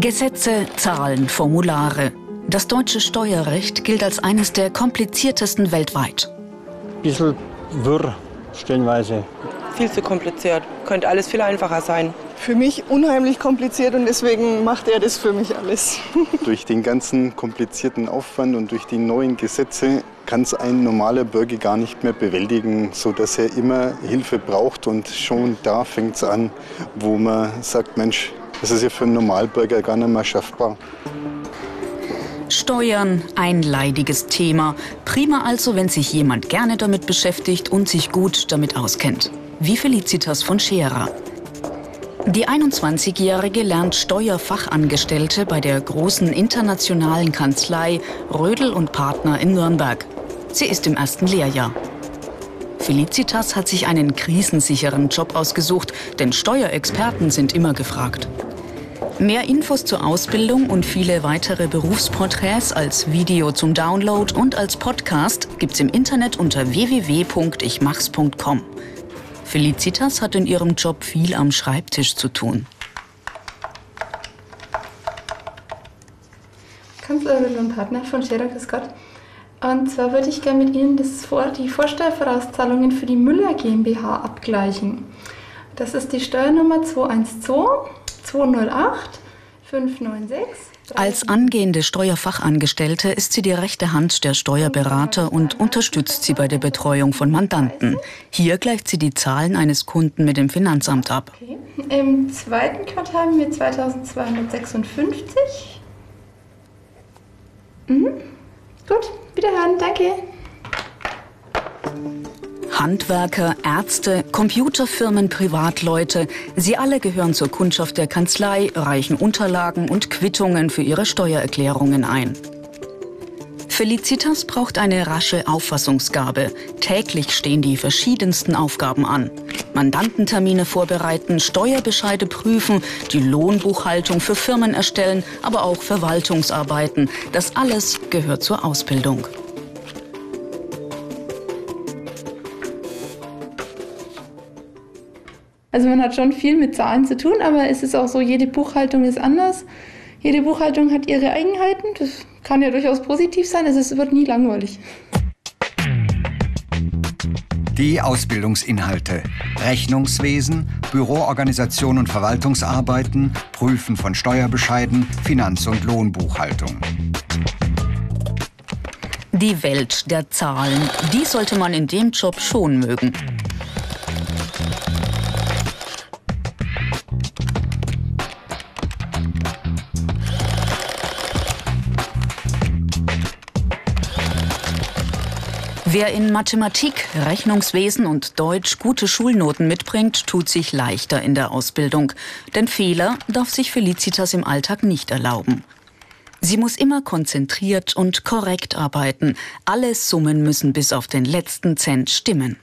Gesetze, Zahlen, Formulare. Das deutsche Steuerrecht gilt als eines der kompliziertesten weltweit. Bisschen wirr, stellenweise. Viel zu kompliziert. Könnte alles viel einfacher sein. Für mich unheimlich kompliziert und deswegen macht er das für mich alles. durch den ganzen komplizierten Aufwand und durch die neuen Gesetze kann es ein normaler Bürger gar nicht mehr bewältigen, sodass er immer Hilfe braucht. Und schon da fängt es an, wo man sagt, Mensch, das ist ja für einen Normalbürger gar nicht mehr schaffbar. Steuern, ein leidiges Thema. Prima also, wenn sich jemand gerne damit beschäftigt und sich gut damit auskennt. Wie Felicitas von Scherer. Die 21-Jährige lernt Steuerfachangestellte bei der großen internationalen Kanzlei Rödel und Partner in Nürnberg. Sie ist im ersten Lehrjahr. Felicitas hat sich einen krisensicheren Job ausgesucht, denn Steuerexperten sind immer gefragt. Mehr Infos zur Ausbildung und viele weitere Berufsporträts als Video zum Download und als Podcast gibt's im Internet unter www.ichmachs.com. Felicitas hat in ihrem Job viel am Schreibtisch zu tun. Kanzlerin und Partner von Scherer Gott. Und zwar würde ich gerne mit Ihnen das vor, die Vorsteuervorauszahlungen für die Müller GmbH abgleichen. Das ist die Steuernummer 212 208 596. Als angehende Steuerfachangestellte ist sie die rechte Hand der Steuerberater und unterstützt sie bei der Betreuung von Mandanten. Hier gleicht sie die Zahlen eines Kunden mit dem Finanzamt ab. Okay. Im zweiten Quartal haben wir 2256. Mhm. Wiederhören, danke. Handwerker, Ärzte, Computerfirmen, Privatleute, sie alle gehören zur Kundschaft der Kanzlei, reichen Unterlagen und Quittungen für ihre Steuererklärungen ein. Felicitas braucht eine rasche Auffassungsgabe. Täglich stehen die verschiedensten Aufgaben an. Mandantentermine vorbereiten, Steuerbescheide prüfen, die Lohnbuchhaltung für Firmen erstellen, aber auch Verwaltungsarbeiten. Das alles gehört zur Ausbildung. Also man hat schon viel mit Zahlen zu tun, aber es ist auch so, jede Buchhaltung ist anders. Jede Buchhaltung hat ihre Eigenheiten. Das kann ja durchaus positiv sein. Also es wird nie langweilig. Die Ausbildungsinhalte. Rechnungswesen, Büroorganisation und Verwaltungsarbeiten, Prüfen von Steuerbescheiden, Finanz- und Lohnbuchhaltung. Die Welt der Zahlen, die sollte man in dem Job schon mögen. Wer in Mathematik, Rechnungswesen und Deutsch gute Schulnoten mitbringt, tut sich leichter in der Ausbildung. Denn Fehler darf sich Felicitas im Alltag nicht erlauben. Sie muss immer konzentriert und korrekt arbeiten. Alle Summen müssen bis auf den letzten Cent stimmen.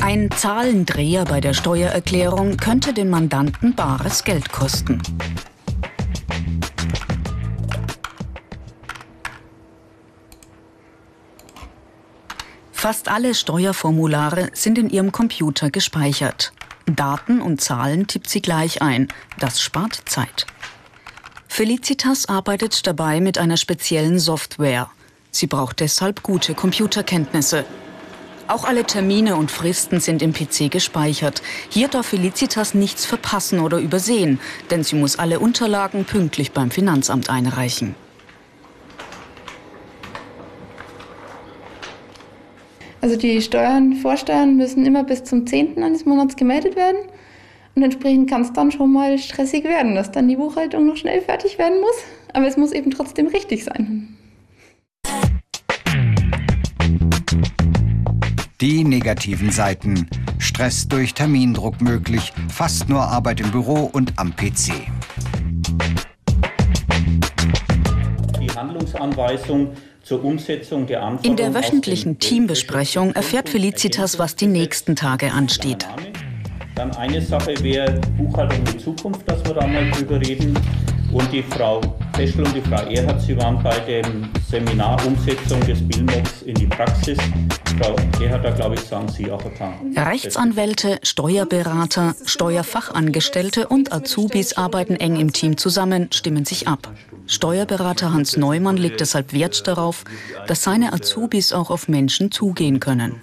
Ein Zahlendreher bei der Steuererklärung könnte den Mandanten bares Geld kosten. Fast alle Steuerformulare sind in ihrem Computer gespeichert. Daten und Zahlen tippt sie gleich ein. Das spart Zeit. Felicitas arbeitet dabei mit einer speziellen Software. Sie braucht deshalb gute Computerkenntnisse. Auch alle Termine und Fristen sind im PC gespeichert. Hier darf Felicitas nichts verpassen oder übersehen, denn sie muss alle Unterlagen pünktlich beim Finanzamt einreichen. Also die Steuern, Vorsteuern müssen immer bis zum 10. eines Monats gemeldet werden. Und entsprechend kann es dann schon mal stressig werden, dass dann die Buchhaltung noch schnell fertig werden muss. Aber es muss eben trotzdem richtig sein. Die negativen Seiten. Stress durch Termindruck möglich, fast nur Arbeit im Büro und am PC. Die Handlungsanweisung zur Umsetzung der Anforderungen. In der wöchentlichen Teambesprechung erfährt Felicitas, was die nächsten Tage ansteht. Dann eine Sache wäre Buchhaltung in Zukunft, dass wir da mal drüber reden. Und die Frau Peschel und die Frau Erhard, sie waren bei dem Seminarumsetzung des BILMOX in die Praxis. Frau Gerhard, da glaube ich, sagen Sie auch ein paar. Rechtsanwälte, Steuerberater, Steuerfachangestellte und Azubis arbeiten eng im Team zusammen, stimmen sich ab. Steuerberater Hans Neumann legt deshalb Wert darauf, dass seine Azubis auch auf Menschen zugehen können.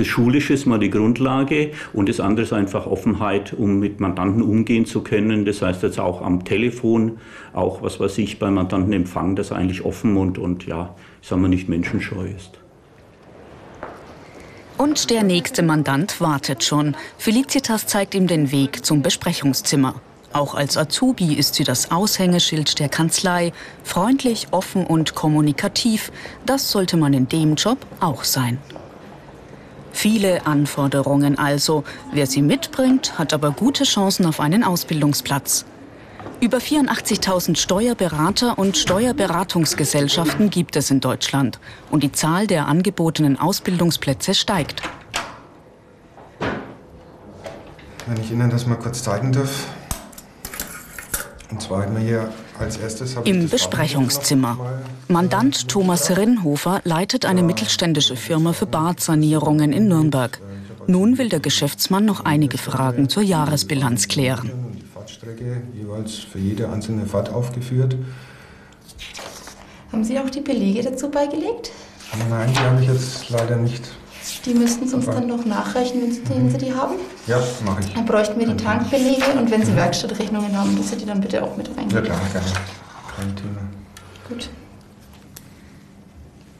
Das Schulische ist mal die Grundlage und das andere ist einfach Offenheit, um mit Mandanten umgehen zu können. Das heißt jetzt auch am Telefon, auch was weiß ich, beim Mandantenempfang, dass er eigentlich offen und, und ja, ich sag mal, nicht menschenscheu ist. Und der nächste Mandant wartet schon. Felicitas zeigt ihm den Weg zum Besprechungszimmer. Auch als Azubi ist sie das Aushängeschild der Kanzlei. Freundlich, offen und kommunikativ. Das sollte man in dem Job auch sein. Viele Anforderungen also. Wer sie mitbringt, hat aber gute Chancen auf einen Ausbildungsplatz. Über 84.000 Steuerberater und Steuerberatungsgesellschaften gibt es in Deutschland. Und die Zahl der angebotenen Ausbildungsplätze steigt. Wenn ich Ihnen das mal kurz zeigen darf. Und zwar haben wir hier Im Besprechungszimmer. Mandant Thomas Rinnhofer leitet eine mittelständische Firma für Badsanierungen in Nürnberg. Nun will der Geschäftsmann noch einige Fragen zur Jahresbilanz klären. Die Fahrtstrecke jeweils für jede einzelne Fahrt aufgeführt. Haben Sie auch die Belege dazu beigelegt? Nein, die habe ich jetzt leider nicht. Die müssten Sie uns dann noch nachreichen, wenn Sie, die haben. Ja, mache ich. Dann bräuchten wir die Tankbelege und wenn Sie Werkstattrechnungen haben, dass Sie die dann bitte auch mit Ja reingeben. klar, gerne. Kein Thema. Gut.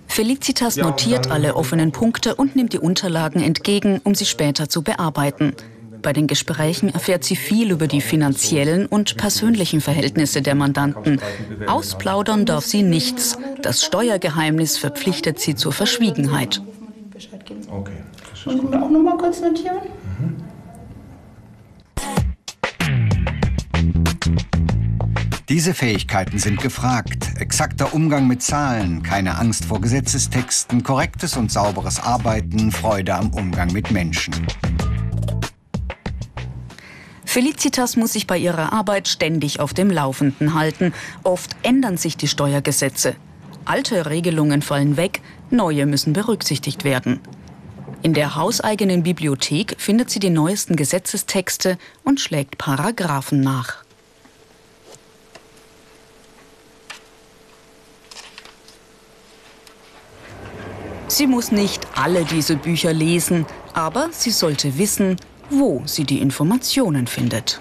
Felicitas Ja, notiert alle offenen Punkte und nimmt die Unterlagen entgegen, um sie später zu bearbeiten. Bei den Gesprächen erfährt sie viel über die finanziellen und persönlichen Verhältnisse der Mandanten. Ausplaudern darf sie nichts. Das Steuergeheimnis verpflichtet sie zur Verschwiegenheit. Das Können wir auch noch mal kurz notieren? Diese Fähigkeiten sind gefragt. Exakter Umgang mit Zahlen, keine Angst vor Gesetzestexten, korrektes und sauberes Arbeiten, Freude am Umgang mit Menschen. Felicitas muss sich bei ihrer Arbeit ständig auf dem Laufenden halten. Oft ändern sich die Steuergesetze. Alte Regelungen fallen weg, neue müssen berücksichtigt werden. In der hauseigenen Bibliothek findet sie die neuesten Gesetzestexte und schlägt Paragraphen nach. Sie muss nicht alle diese Bücher lesen, aber sie sollte wissen, wo sie die Informationen findet.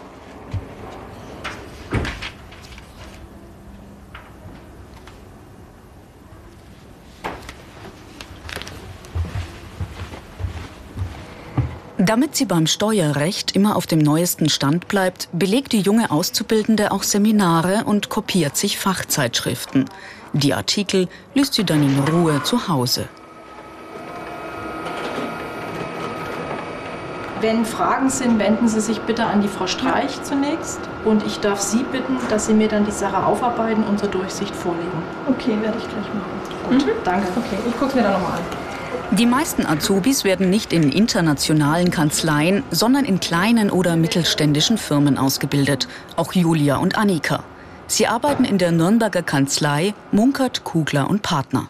Damit sie beim Steuerrecht immer auf dem neuesten Stand bleibt, belegt die junge Auszubildende auch Seminare und kopiert sich Fachzeitschriften. Die Artikel liest sie dann in Ruhe zu Hause. Wenn Fragen sind, wenden Sie sich bitte an die Frau Streich zunächst. Und ich darf Sie bitten, dass Sie mir dann die Sache aufarbeiten und zur Durchsicht vorlegen. Okay, werde ich gleich machen. Gut, danke. Okay, ich gucke es mir dann nochmal an. Die meisten Azubis werden nicht in internationalen Kanzleien, sondern in kleinen oder mittelständischen Firmen ausgebildet. Auch Julia und Annika. Sie arbeiten in der Nürnberger Kanzlei Munkert, Kugler und Partner.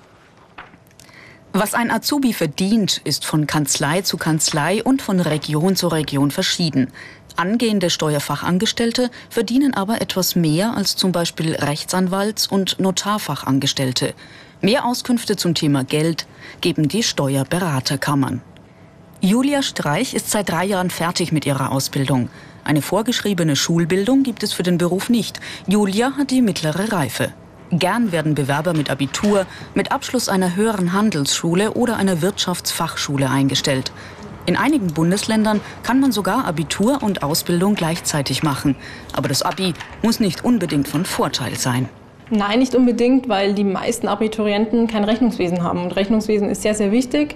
Was ein Azubi verdient, ist von Kanzlei zu Kanzlei und von Region zu Region verschieden. Angehende Steuerfachangestellte verdienen aber etwas mehr als zum Beispiel Rechtsanwalts- und Notarfachangestellte. Mehr Auskünfte zum Thema Geld geben die Steuerberaterkammern. Julia Streich ist seit drei Jahren fertig mit ihrer Ausbildung. Eine vorgeschriebene Schulbildung gibt es für den Beruf nicht. Julia hat die mittlere Reife. Gern werden Bewerber mit Abitur, mit Abschluss einer höheren Handelsschule oder einer Wirtschaftsfachschule eingestellt. In einigen Bundesländern kann man sogar Abitur und Ausbildung gleichzeitig machen. Aber das Abi muss nicht unbedingt von Vorteil sein. Nein, nicht unbedingt, weil die meisten Abiturienten kein Rechnungswesen haben. Und Rechnungswesen ist sehr, sehr wichtig.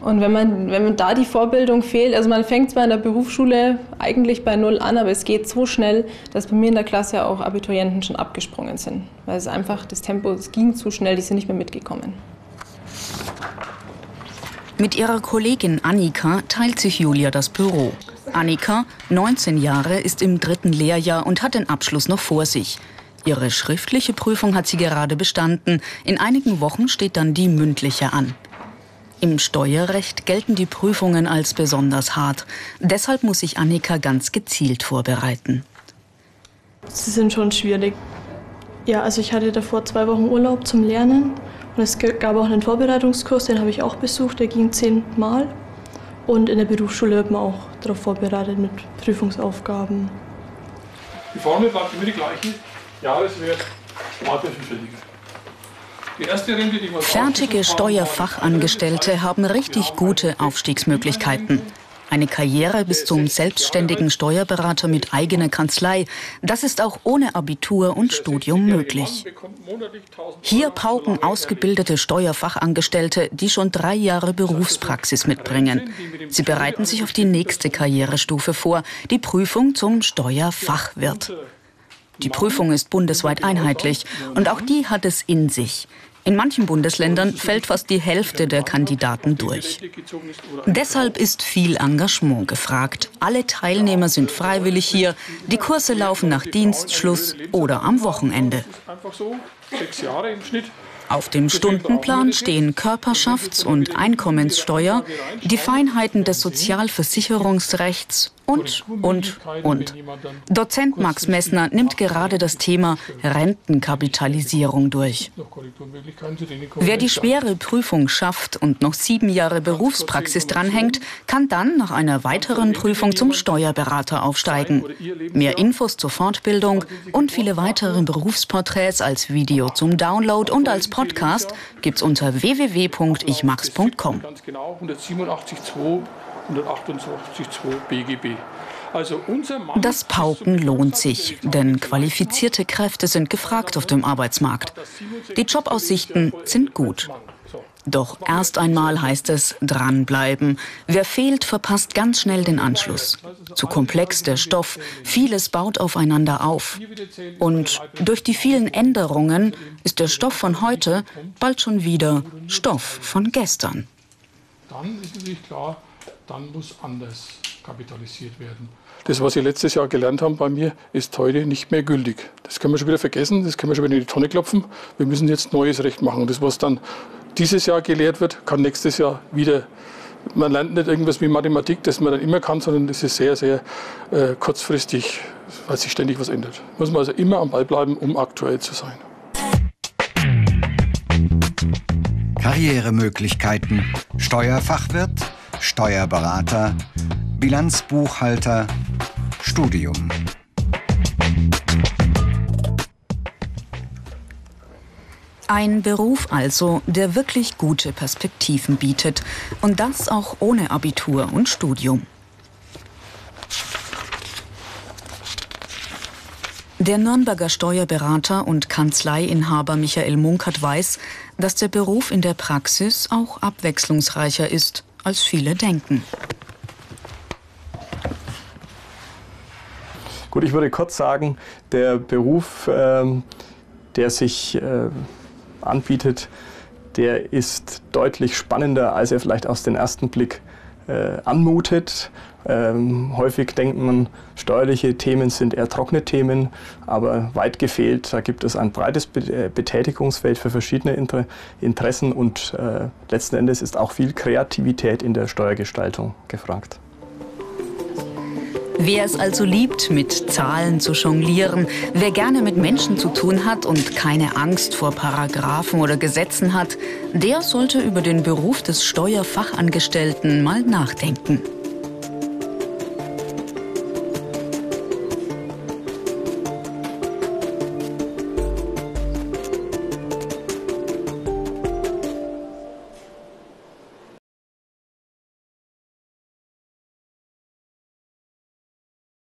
Und wenn man, wenn man da die Vorbildung fehlt, also man fängt zwar in der Berufsschule eigentlich bei Null an, aber es geht so schnell, dass bei mir in der Klasse auch Abiturienten schon abgesprungen sind. Weil es einfach, das Tempo, es ging zu schnell, die sind nicht mehr mitgekommen. Mit ihrer Kollegin Annika teilt sich Julia das Büro. Annika, 19 Jahre, ist im dritten Lehrjahr und hat den Abschluss noch vor sich. Ihre schriftliche Prüfung hat sie gerade bestanden. In einigen Wochen steht dann die mündliche an. Im Steuerrecht gelten die Prüfungen als besonders hart. Deshalb muss sich Annika ganz gezielt vorbereiten. Sie sind schon schwierig. Ja, also ich hatte davor zwei Wochen Urlaub zum Lernen und es gab auch einen Vorbereitungskurs, den habe ich auch besucht, der ging zehnmal. Und in der Berufsschule wird man auch darauf vorbereitet mit Prüfungsaufgaben. Die Formel bleibt immer die gleiche. Jahreswert für Fertige Steuerfachangestellte haben richtig gute Aufstiegsmöglichkeiten. Eine Karriere bis zum selbstständigen Steuerberater mit eigener Kanzlei, das ist auch ohne Abitur und Studium möglich. Hier pauken ausgebildete Steuerfachangestellte, die schon drei Jahre Berufspraxis mitbringen. Sie bereiten sich auf die nächste Karrierestufe vor, die Prüfung zum Steuerfachwirt. Die Prüfung ist bundesweit einheitlich und auch die hat es in sich. In manchen Bundesländern fällt fast die Hälfte der Kandidaten durch. Deshalb ist viel Engagement gefragt. Alle Teilnehmer sind freiwillig hier. Die Kurse laufen nach Dienstschluss oder am Wochenende. Auf dem Stundenplan stehen Körperschafts- und Einkommenssteuer, die Feinheiten des Sozialversicherungsrechts und, und, und. Dozent Max Messner nimmt gerade das Thema Rentenkapitalisierung durch. Wer die schwere Prüfung schafft und noch sieben Jahre Berufspraxis dranhängt, kann dann nach einer weiteren Prüfung zum Steuerberater aufsteigen. Mehr Infos zur Fortbildung und viele weitere Berufsporträts als Video zum Download und als Podcast gibt's unter www.ichmax.com. Ganz genau 187.2 128.2 BGB. Also das Pauken lohnt sich, denn qualifizierte Kräfte sind gefragt auf dem Arbeitsmarkt. Die Jobaussichten sind gut. Doch erst einmal heißt es dranbleiben. Wer fehlt, verpasst ganz schnell den Anschluss. Zu komplex der Stoff, vieles baut aufeinander auf. Und durch die vielen Änderungen ist der Stoff von heute bald schon wieder Stoff von gestern. Dann ist natürlich klar, dann muss anders kapitalisiert werden. Das, was Sie letztes Jahr gelernt haben bei mir, ist heute nicht mehr gültig. Das können wir schon wieder vergessen, das können wir schon wieder in die Tonne klopfen. Wir müssen jetzt neues Recht machen. Und das, was dann dieses Jahr gelehrt wird, kann nächstes Jahr wieder. Man lernt nicht irgendwas wie Mathematik, das man dann immer kann, sondern das ist sehr, sehr äh, kurzfristig, weil sich ständig was ändert. Muss man also immer am Ball bleiben, um aktuell zu sein. Karrieremöglichkeiten. Steuerfachwirt, Steuerberater, Bilanzbuchhalter, Studium. Ein Beruf also, der wirklich gute Perspektiven bietet. Und das auch ohne Abitur und Studium. Der Nürnberger Steuerberater und Kanzleiinhaber Michael Munkert weiß, dass der Beruf in der Praxis auch abwechslungsreicher ist als viele denken. Gut, ich würde kurz sagen, der Beruf, ähm, der sich äh, anbietet, der ist deutlich spannender, als er vielleicht aus dem ersten Blick äh, anmutet. Ähm, häufig denkt man, steuerliche Themen sind eher trockene Themen, aber weit gefehlt, da gibt es ein breites äh, Betätigungsfeld für verschiedene Inter Interessen und äh, letzten Endes ist auch viel Kreativität in der Steuergestaltung gefragt. Wer es also liebt, mit Zahlen zu jonglieren, wer gerne mit Menschen zu tun hat und keine Angst vor Paragraphen oder Gesetzen hat, der sollte über den Beruf des Steuerfachangestellten mal nachdenken.